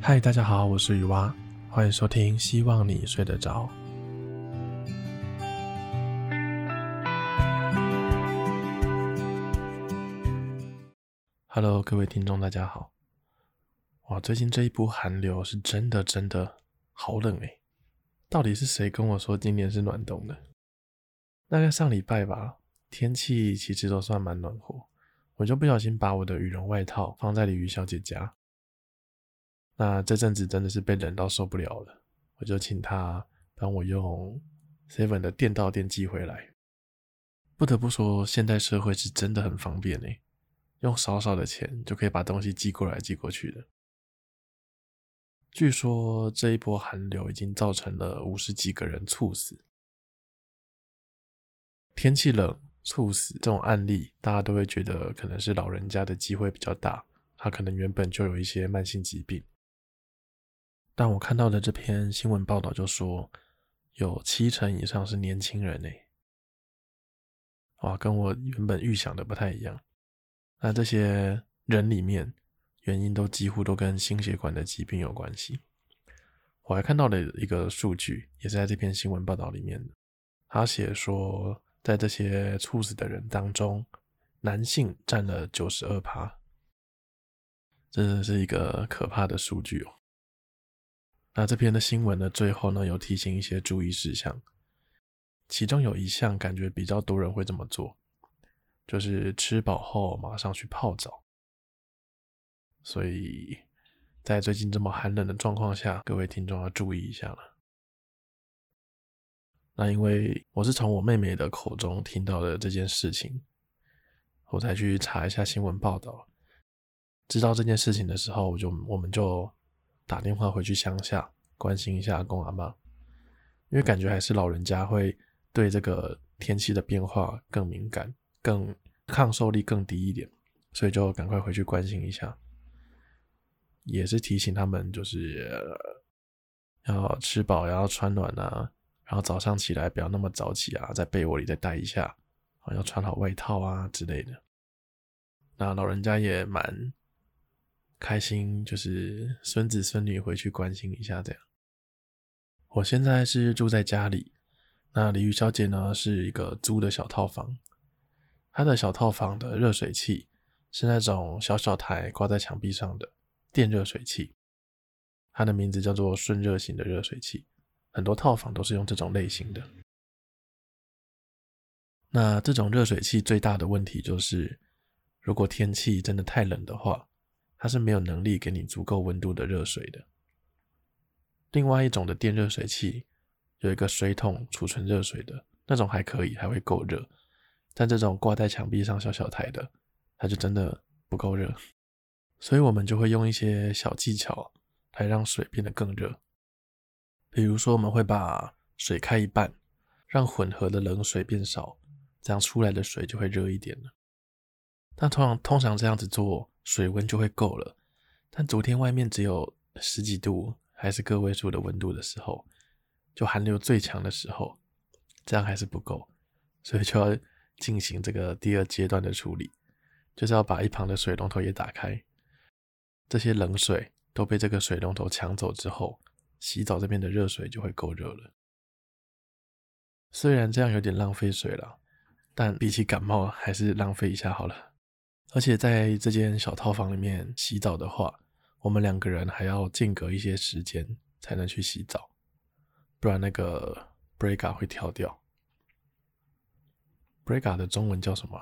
嗨，大家好，我是雨蛙，欢迎收听，希望你睡得着。Hello，各位听众，大家好。哇，最近这一波寒流是真的真的好冷诶。到底是谁跟我说今年是暖冬的？大概上礼拜吧，天气其实都算蛮暖和，我就不小心把我的羽绒外套放在了鱼小姐家。那这阵子真的是被冷到受不了了，我就请他帮我用 Seven 的电到电寄回来。不得不说，现代社会是真的很方便诶，用少少的钱就可以把东西寄过来寄过去的。据说这一波寒流已经造成了五十几个人猝死。天气冷猝死这种案例，大家都会觉得可能是老人家的机会比较大，他可能原本就有一些慢性疾病。但我看到的这篇新闻报道就说，有七成以上是年轻人诶，哇，跟我原本预想的不太一样。那这些人里面，原因都几乎都跟心血管的疾病有关系。我还看到了一个数据，也是在这篇新闻报道里面的，他写说，在这些猝死的人当中，男性占了九十二趴，真的是一个可怕的数据哦。那这篇的新闻呢，最后呢有提醒一些注意事项，其中有一项感觉比较多人会这么做，就是吃饱后马上去泡澡。所以在最近这么寒冷的状况下，各位听众要注意一下了。那因为我是从我妹妹的口中听到的这件事情，我才去查一下新闻报道，知道这件事情的时候，我就我们就。打电话回去乡下关心一下公阿妈，因为感觉还是老人家会对这个天气的变化更敏感，更抗受力更低一点，所以就赶快回去关心一下，也是提醒他们就是要吃饱，要穿暖啊，然后早上起来不要那么早起啊，在被窝里再待一下，要穿好外套啊之类的。那老人家也蛮。开心就是孙子孙女回去关心一下这样。我现在是住在家里，那李玉小姐呢是一个租的小套房，她的小套房的热水器是那种小小台挂在墙壁上的电热水器，它的名字叫做顺热型的热水器，很多套房都是用这种类型的。那这种热水器最大的问题就是，如果天气真的太冷的话。它是没有能力给你足够温度的热水的。另外一种的电热水器有一个水桶储存热水的那种还可以，还会够热。但这种挂在墙壁上小小台的，它就真的不够热。所以我们就会用一些小技巧来让水变得更热。比如说，我们会把水开一半，让混合的冷水变少，这样出来的水就会热一点了。但通常通常这样子做，水温就会够了，但昨天外面只有十几度，还是个位数的温度的时候，就寒流最强的时候，这样还是不够，所以就要进行这个第二阶段的处理，就是要把一旁的水龙头也打开，这些冷水都被这个水龙头抢走之后，洗澡这边的热水就会够热了。虽然这样有点浪费水了，但比起感冒，还是浪费一下好了。而且在这间小套房里面洗澡的话，我们两个人还要间隔一些时间才能去洗澡，不然那个 Brega 会跳掉。Brega 的中文叫什么？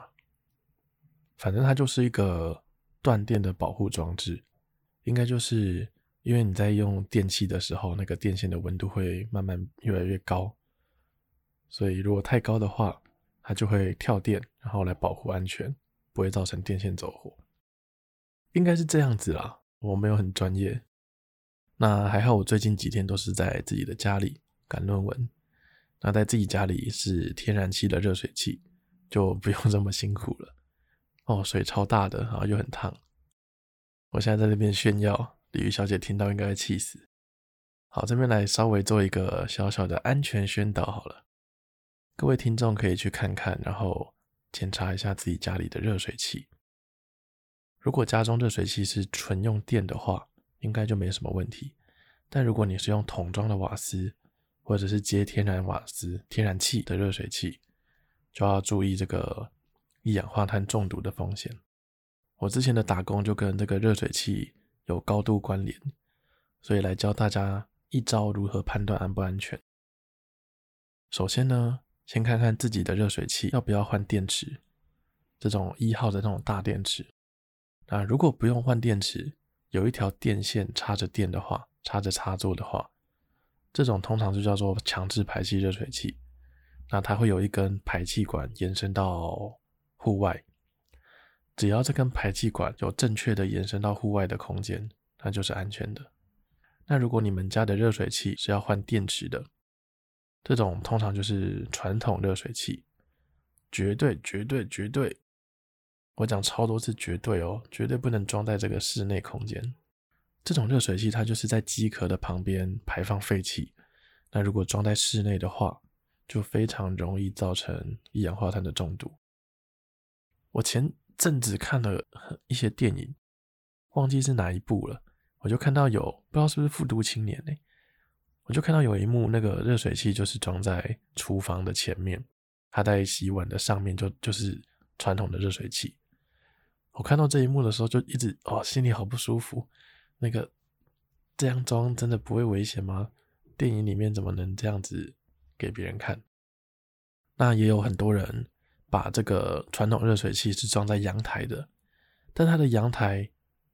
反正它就是一个断电的保护装置，应该就是因为你在用电器的时候，那个电线的温度会慢慢越来越高，所以如果太高的话，它就会跳电，然后来保护安全。不会造成电线走火，应该是这样子啦。我没有很专业，那还好。我最近几天都是在自己的家里赶论文，那在自己家里是天然气的热水器，就不用这么辛苦了。哦，水超大的，然后又很烫。我现在在那边炫耀，鲤鱼小姐听到应该会气死。好，这边来稍微做一个小小的安全宣导好了，各位听众可以去看看，然后。检查一下自己家里的热水器。如果家中热水器是纯用电的话，应该就没什么问题。但如果你是用桶装的瓦斯，或者是接天然瓦斯、天然气的热水器，就要注意这个一氧化碳中毒的风险。我之前的打工就跟这个热水器有高度关联，所以来教大家一招如何判断安不安全。首先呢，先看看自己的热水器要不要换电池，这种一号的那种大电池。那如果不用换电池，有一条电线插着电的话，插着插座的话，这种通常就叫做强制排气热水器。那它会有一根排气管延伸到户外，只要这根排气管有正确的延伸到户外的空间，那就是安全的。那如果你们家的热水器是要换电池的，这种通常就是传统热水器，绝对绝对绝对，我讲超多次绝对哦，绝对不能装在这个室内空间。这种热水器它就是在机壳的旁边排放废气，那如果装在室内的话，就非常容易造成一氧化碳的中毒。我前阵子看了一些电影，忘记是哪一部了，我就看到有不知道是不是复读青年呢、我就看到有一幕，那个热水器就是装在厨房的前面，它在洗碗的上面就就是传统的热水器。我看到这一幕的时候，就一直哦，心里好不舒服。那个这样装真的不会危险吗？电影里面怎么能这样子给别人看？那也有很多人把这个传统热水器是装在阳台的，但他的阳台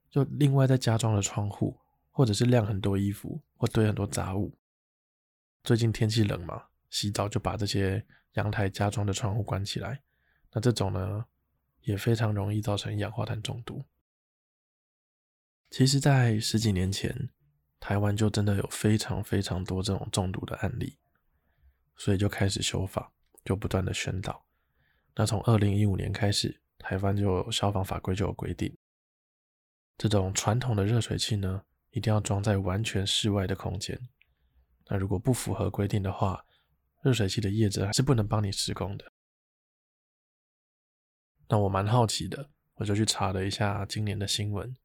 就另外再加装了窗户，或者是晾很多衣服，或堆很多杂物。最近天气冷嘛，洗澡就把这些阳台加装的窗户关起来。那这种呢，也非常容易造成一氧化碳中毒。其实，在十几年前，台湾就真的有非常非常多这种中毒的案例，所以就开始修法，就不断的宣导。那从二零一五年开始，台湾就有消防法规就有规定，这种传统的热水器呢，一定要装在完全室外的空间。那如果不符合规定的话，热水器的业者还是不能帮你施工的。那我蛮好奇的，我就去查了一下今年的新闻。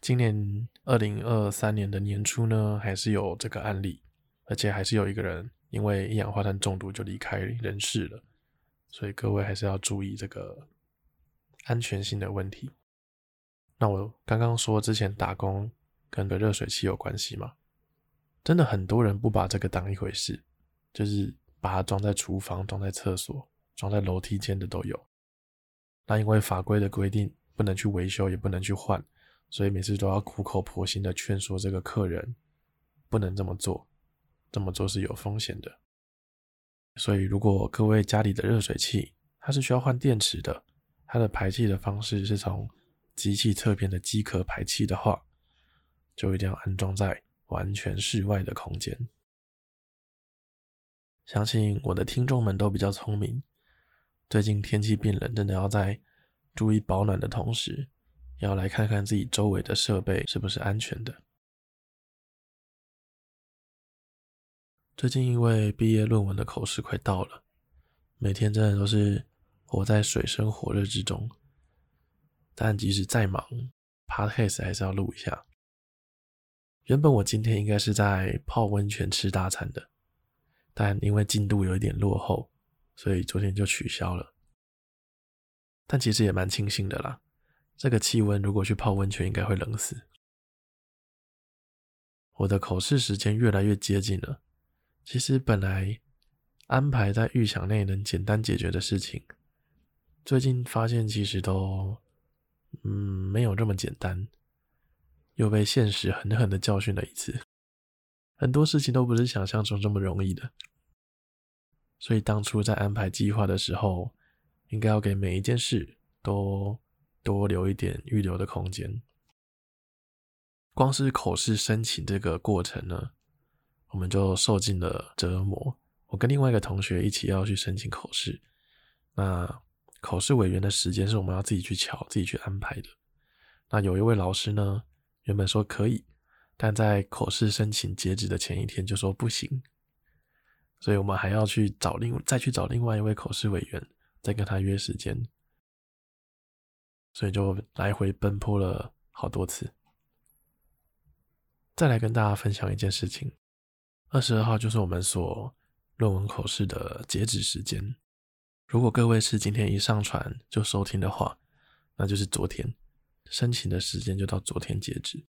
今年二零二三年的年初呢，还是有这个案例，而且还是有一个人因为一氧化碳中毒就离开人世了。所以各位还是要注意这个安全性的问题。那我刚刚说之前打工跟个热水器有关系吗？真的很多人不把这个当一回事，就是把它装在厨房、装在厕所、装在楼梯间的都有。那因为法规的规定，不能去维修，也不能去换，所以每次都要苦口婆心的劝说这个客人不能这么做，这么做是有风险的。所以如果各位家里的热水器它是需要换电池的，它的排气的方式是从机器侧边的机壳排气的话，就一定要安装在。完全室外的空间，相信我的听众们都比较聪明。最近天气变冷，真的要在注意保暖的同时，要来看看自己周围的设备是不是安全的。最近因为毕业论文的口试快到了，每天真的都是活在水深火热之中。但即使再忙，Podcast 还是要录一下。原本我今天应该是在泡温泉吃大餐的，但因为进度有一点落后，所以昨天就取消了。但其实也蛮庆幸的啦，这个气温如果去泡温泉应该会冷死。我的口试时间越来越接近了，其实本来安排在预想内能简单解决的事情，最近发现其实都嗯没有这么简单。又被现实狠狠的教训了一次，很多事情都不是想象中这么容易的，所以当初在安排计划的时候，应该要给每一件事都多留一点预留的空间。光是口试申请这个过程呢，我们就受尽了折磨。我跟另外一个同学一起要去申请口试，那口试委员的时间是我们要自己去瞧、自己去安排的。那有一位老师呢，原本说可以，但在口试申请截止的前一天就说不行，所以我们还要去找另再去找另外一位口试委员，再跟他约时间，所以就来回奔波了好多次。再来跟大家分享一件事情，二十二号就是我们所论文口试的截止时间。如果各位是今天一上传就收听的话，那就是昨天申请的时间就到昨天截止。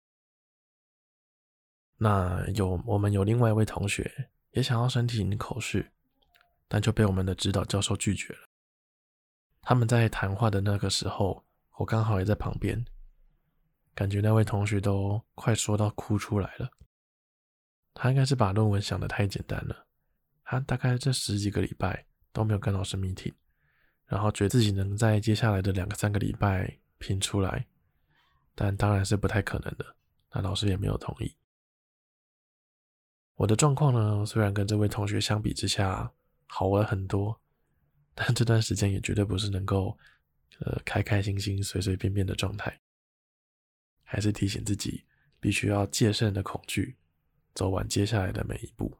那有我们有另外一位同学也想要申请口试，但就被我们的指导教授拒绝了。他们在谈话的那个时候，我刚好也在旁边。感觉那位同学都快说到哭出来了。他应该是把论文想得太简单了。他大概这十几个礼拜都没有跟老师 meeting，然后觉得自己能在接下来的两个三个礼拜拼出来，但当然是不太可能的。那老师也没有同意。我的状况呢，虽然跟这位同学相比之下好了很多，但这段时间也绝对不是能够呃开开心心、随随便便的状态。还是提醒自己，必须要戒慎的恐惧，走完接下来的每一步。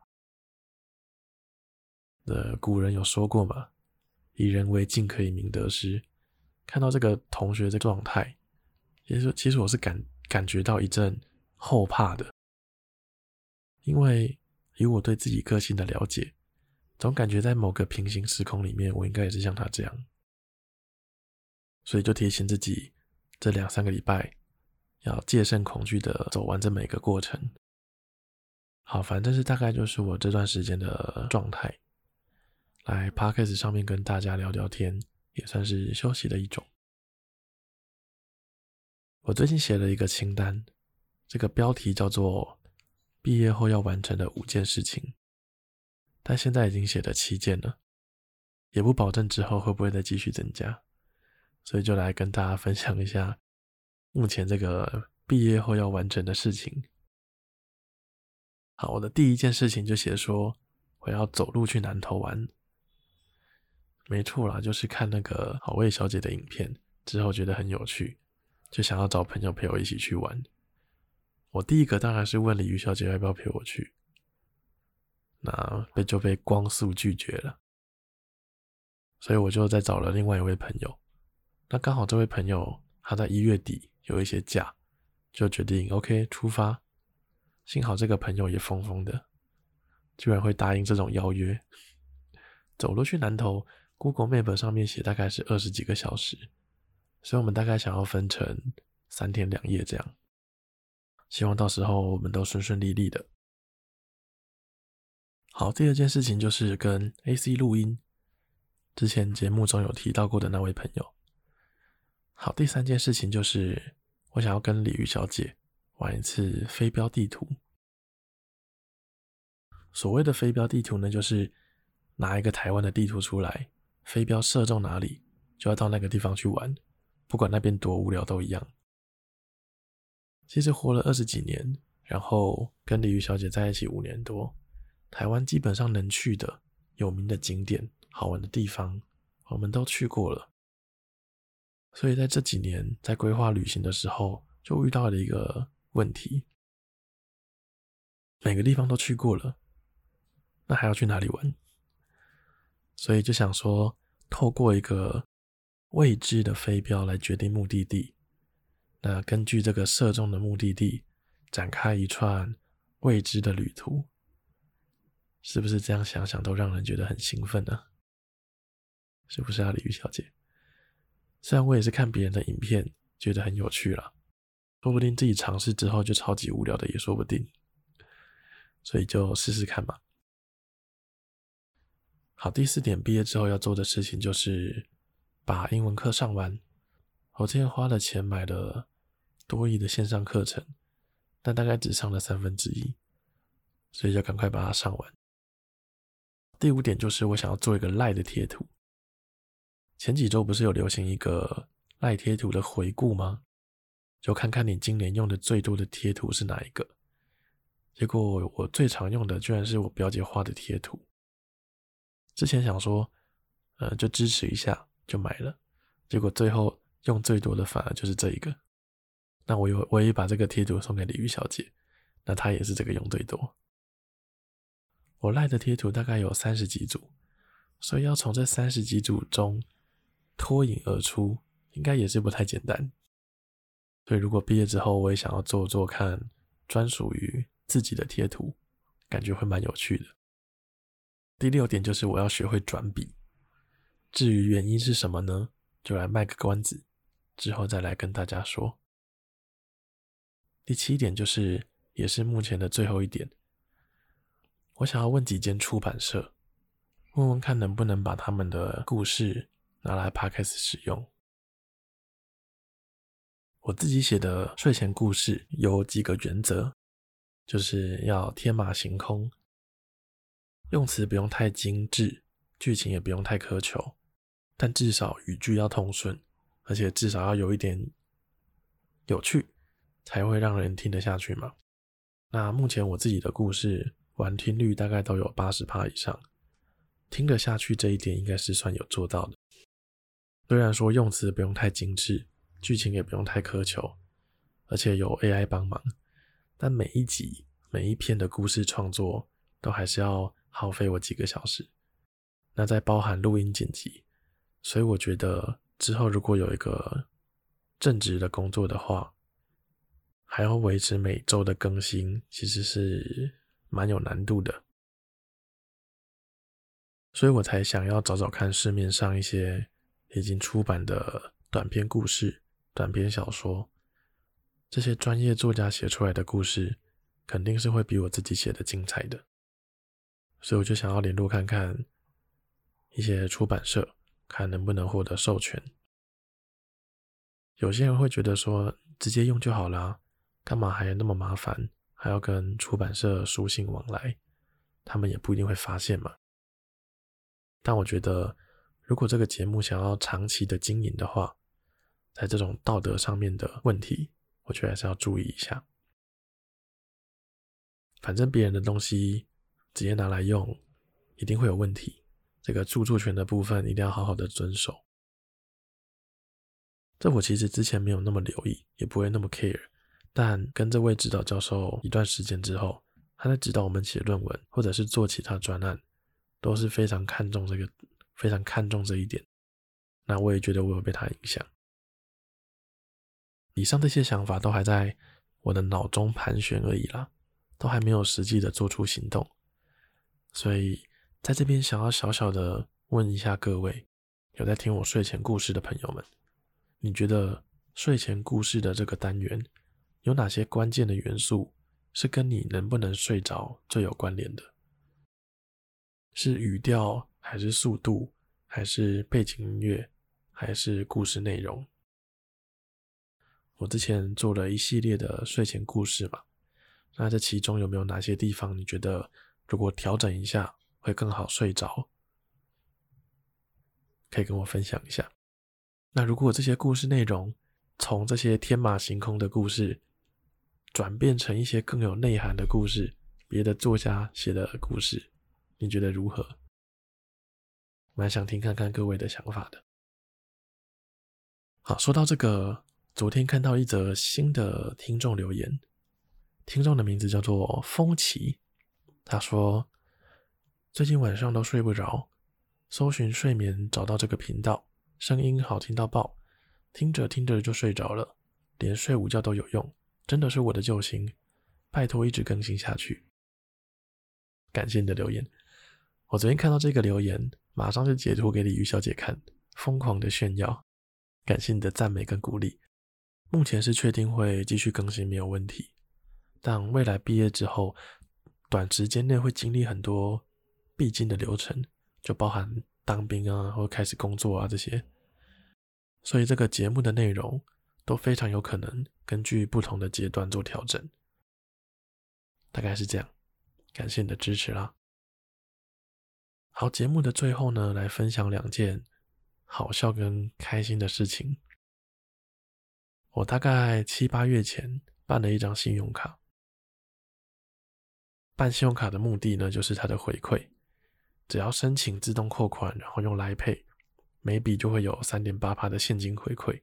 呃，古人有说过嘛，“以人为镜，可以明得失。”看到这个同学的状态，其实其实我是感感觉到一阵后怕的，因为以我对自己个性的了解，总感觉在某个平行时空里面，我应该也是像他这样，所以就提醒自己，这两三个礼拜。要戒慎恐惧的走完这每个过程。好，反正是大概就是我这段时间的状态。来 Podcast 上面跟大家聊聊天，也算是休息的一种。我最近写了一个清单，这个标题叫做“毕业后要完成的五件事情”，但现在已经写了七件了，也不保证之后会不会再继续增加，所以就来跟大家分享一下。目前这个毕业后要完成的事情，好，我的第一件事情就写说我要走路去南投玩，没错啦，就是看那个好味小姐的影片之后觉得很有趣，就想要找朋友陪我一起去玩。我第一个当然是问鲤鱼小姐要不要陪我去，那被就被光速拒绝了，所以我就再找了另外一位朋友，那刚好这位朋友他在一月底。有一些假，就决定 OK 出发。幸好这个朋友也疯疯的，居然会答应这种邀约。走路去南投，Google Map 上面写大概是二十几个小时，所以我们大概想要分成三天两夜这样。希望到时候我们都顺顺利利的。好，第二件事情就是跟 AC 录音，之前节目中有提到过的那位朋友。好，第三件事情就是我想要跟鲤鱼小姐玩一次飞镖地图。所谓的飞镖地图呢，就是拿一个台湾的地图出来，飞镖射中哪里，就要到那个地方去玩，不管那边多无聊都一样。其实活了二十几年，然后跟鲤鱼小姐在一起五年多，台湾基本上能去的有名的景点、好玩的地方，我们都去过了。所以在这几年在规划旅行的时候，就遇到了一个问题：每个地方都去过了，那还要去哪里玩？所以就想说，透过一个未知的飞镖来决定目的地，那根据这个射中的目的地，展开一串未知的旅途，是不是这样想想都让人觉得很兴奋呢？是不是啊，鲤鱼小姐？虽然我也是看别人的影片，觉得很有趣了，说不定自己尝试之后就超级无聊的也说不定，所以就试试看吧。好，第四点，毕业之后要做的事情就是把英文课上完。我之前花了钱买了多益的线上课程，但大概只上了三分之一，所以就赶快把它上完。第五点就是我想要做一个赖的贴图。前几周不是有流行一个赖贴图的回顾吗？就看看你今年用的最多的贴图是哪一个。结果我最常用的居然是我表姐画的贴图。之前想说，呃，就支持一下就买了，结果最后用最多的反而就是这一个。那我有我也把这个贴图送给鲤鱼小姐，那她也是这个用最多。我赖的贴图大概有三十几组，所以要从这三十几组中。脱颖而出，应该也是不太简单。所以，如果毕业之后我也想要做做看专属于自己的贴图，感觉会蛮有趣的。第六点就是我要学会转笔，至于原因是什么呢？就来卖个关子，之后再来跟大家说。第七点就是，也是目前的最后一点，我想要问几间出版社，问问看能不能把他们的故事拿来 Podcast 使用。我自己写的睡前故事有几个原则，就是要天马行空，用词不用太精致，剧情也不用太苛求，但至少语句要通顺，而且至少要有一点有趣，才会让人听得下去嘛。那目前我自己的故事完听率大概都有八十趴以上，听得下去这一点应该是算有做到的。虽然说用词不用太精致。剧情也不用太苛求，而且有 AI 帮忙，但每一集、每一篇的故事创作都还是要耗费我几个小时，那再包含录音剪辑，所以我觉得之后如果有一个正职的工作的话，还要维持每周的更新，其实是蛮有难度的，所以我才想要找找看市面上一些已经出版的短篇故事。短篇小说，这些专业作家写出来的故事，肯定是会比我自己写的精彩的。所以我就想要联络看看一些出版社，看能不能获得授权。有些人会觉得说，直接用就好了，干嘛还要那么麻烦，还要跟出版社书信往来？他们也不一定会发现嘛。但我觉得，如果这个节目想要长期的经营的话，在这种道德上面的问题，我觉得还是要注意一下。反正别人的东西直接拿来用，一定会有问题。这个著作权的部分一定要好好的遵守。这我其实之前没有那么留意，也不会那么 care。但跟这位指导教授一段时间之后，他在指导我们写论文，或者是做其他专案，都是非常看重这个，非常看重这一点。那我也觉得我有被他影响。以上这些想法都还在我的脑中盘旋而已啦，都还没有实际的做出行动。所以在这边想要小小的问一下各位，有在听我睡前故事的朋友们，你觉得睡前故事的这个单元有哪些关键的元素是跟你能不能睡着最有关联的？是语调，还是速度，还是背景音乐，还是故事内容？我之前做了一系列的睡前故事嘛，那这其中有没有哪些地方你觉得如果调整一下会更好睡着？可以跟我分享一下。那如果这些故事内容从这些天马行空的故事转变成一些更有内涵的故事，别的作家写的故事，你觉得如何？蛮想听看看各位的想法的。好，说到这个。昨天看到一则新的听众留言，听众的名字叫做风奇。他说：“最近晚上都睡不着，搜寻睡眠找到这个频道，声音好听到爆，听着听着就睡着了，连睡午觉都有用，真的是我的救星！拜托一直更新下去。”感谢你的留言。我昨天看到这个留言，马上就截图给李玉小姐看，疯狂的炫耀。感谢你的赞美跟鼓励。目前是确定会继续更新，没有问题。但未来毕业之后，短时间内会经历很多必经的流程，就包含当兵啊，或开始工作啊这些。所以这个节目的内容都非常有可能根据不同的阶段做调整。大概是这样，感谢你的支持啦。好，节目的最后呢，来分享两件好笑跟开心的事情。我大概七八月前办了一张信用卡，办信用卡的目的呢，就是它的回馈，只要申请自动扣款，然后用来配每笔就会有三点八趴的现金回馈。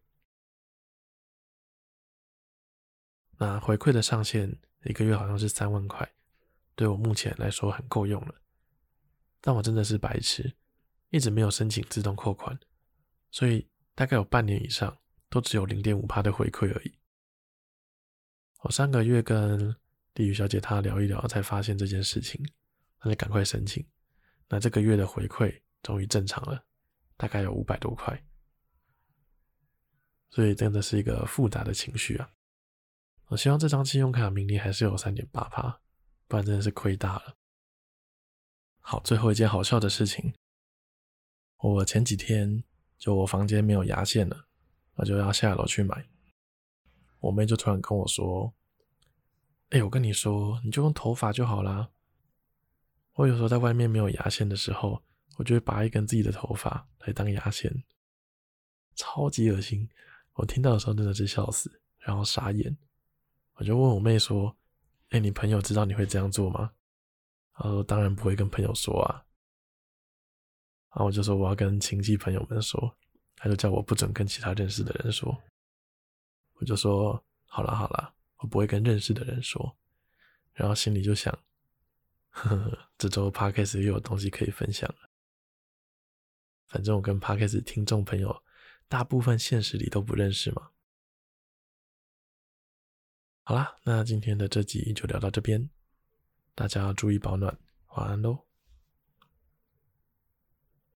那回馈的上限一个月好像是三万块，对我目前来说很够用了。但我真的是白痴，一直没有申请自动扣款，所以大概有半年以上。都只有零点五趴的回馈而已。我上个月跟地狱小姐她聊一聊，才发现这件事情，那就赶快申请。那这个月的回馈终于正常了，大概有五百多块。所以真的是一个复杂的情绪啊！我希望这张信用卡明年还是有三点八趴，不然真的是亏大了。好，最后一件好笑的事情，我前几天就我房间没有牙线了，我就要下楼去买。我妹就突然跟我说：“哎、我跟你说，你就用头发就好啦。”我有时候在外面没有牙线的时候，我就会拔一根自己的头发来当牙线，超级恶心。我听到的时候真的是笑死，然后傻眼。我就问我妹说：“哎，你朋友知道你会这样做吗？”她说：“当然不会跟朋友说啊。”然后我就说：“我要跟亲戚朋友们说。”她就叫我不准跟其他认识的人说。我就说：“好啦好啦，我不会跟认识的人说。”然后心里就想：“呵呵，这周 Podcast 又有东西可以分享了。反正我跟 Podcast 听众朋友。”大部分现实里都不认识嘛。好啦，那今天的这集就聊到这边，大家要注意保暖，晚安喽。